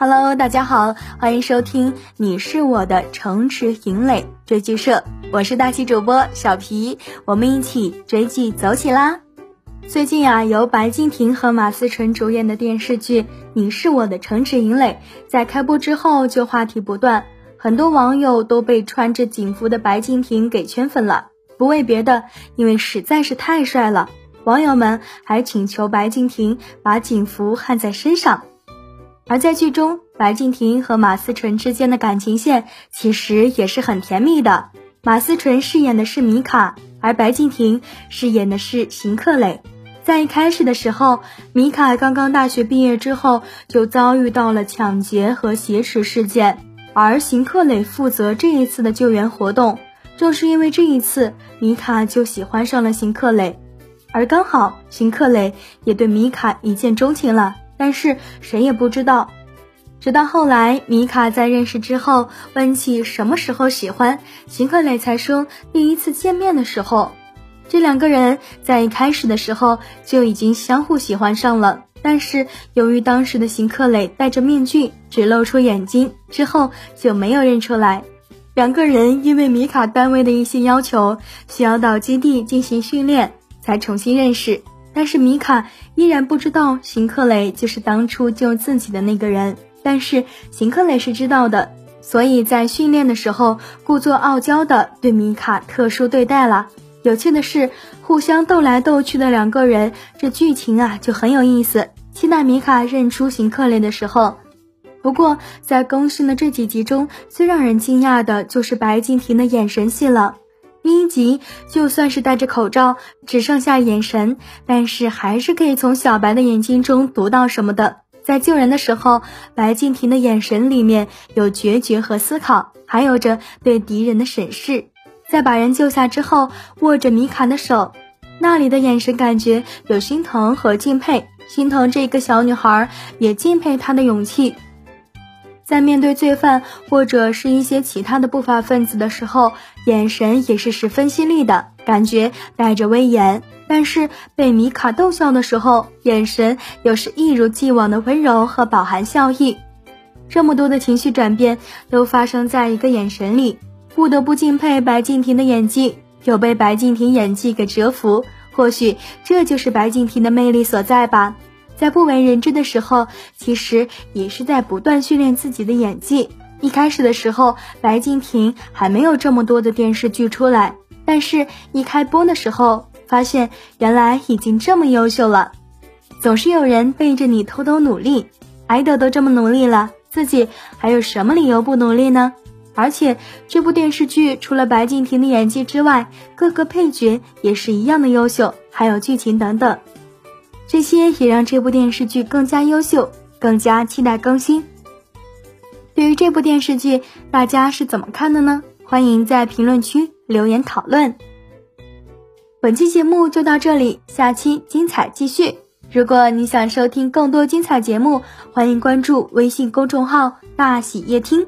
Hello，大家好，欢迎收听《你是我的城池营垒追剧社》，我是大气主播小皮，我们一起追剧走起啦！最近啊，由白敬亭和马思纯主演的电视剧《你是我的城池营垒》在开播之后就话题不断，很多网友都被穿着警服的白敬亭给圈粉了。不为别的，因为实在是太帅了，网友们还请求白敬亭把警服焊在身上。而在剧中，白敬亭和马思纯之间的感情线其实也是很甜蜜的。马思纯饰演的是米卡，而白敬亭饰演的是邢克磊。在一开始的时候，米卡刚刚大学毕业之后，就遭遇到了抢劫和挟持事件，而邢克磊负责这一次的救援活动。正是因为这一次，米卡就喜欢上了邢克磊，而刚好邢克磊也对米卡一见钟情了。但是谁也不知道，直到后来米卡在认识之后问起什么时候喜欢邢克磊，才说第一次见面的时候。这两个人在一开始的时候就已经相互喜欢上了，但是由于当时的邢克磊戴着面具，只露出眼睛，之后就没有认出来。两个人因为米卡单位的一些要求，需要到基地进行训练，才重新认识。但是米卡依然不知道邢克磊就是当初救自己的那个人，但是邢克磊是知道的，所以在训练的时候故作傲娇的对米卡特殊对待了。有趣的是，互相斗来斗去的两个人，这剧情啊就很有意思。期待米卡认出邢克磊的时候，不过在更新的这几集中，最让人惊讶的就是白敬亭的眼神戏了。第一集就算是戴着口罩，只剩下眼神，但是还是可以从小白的眼睛中读到什么的。在救人的时候，白敬亭的眼神里面有决绝和思考，还有着对敌人的审视。在把人救下之后，握着米卡的手，那里的眼神感觉有心疼和敬佩，心疼这个小女孩，也敬佩她的勇气。在面对罪犯或者是一些其他的不法分子的时候，眼神也是十分犀利的，感觉带着威严；但是被米卡逗笑的时候，眼神又是一如既往的温柔和饱含笑意。这么多的情绪转变都发生在一个眼神里，不得不敬佩白敬亭的演技，有被白敬亭演技给折服。或许这就是白敬亭的魅力所在吧。在不为人知的时候，其实也是在不断训练自己的演技。一开始的时候，白敬亭还没有这么多的电视剧出来，但是一开播的时候，发现原来已经这么优秀了。总是有人背着你偷偷努力，爱豆都这么努力了，自己还有什么理由不努力呢？而且这部电视剧除了白敬亭的演技之外，各个配角也是一样的优秀，还有剧情等等。这些也让这部电视剧更加优秀，更加期待更新。对于这部电视剧，大家是怎么看的呢？欢迎在评论区留言讨论。本期节目就到这里，下期精彩继续。如果你想收听更多精彩节目，欢迎关注微信公众号“大喜夜听”。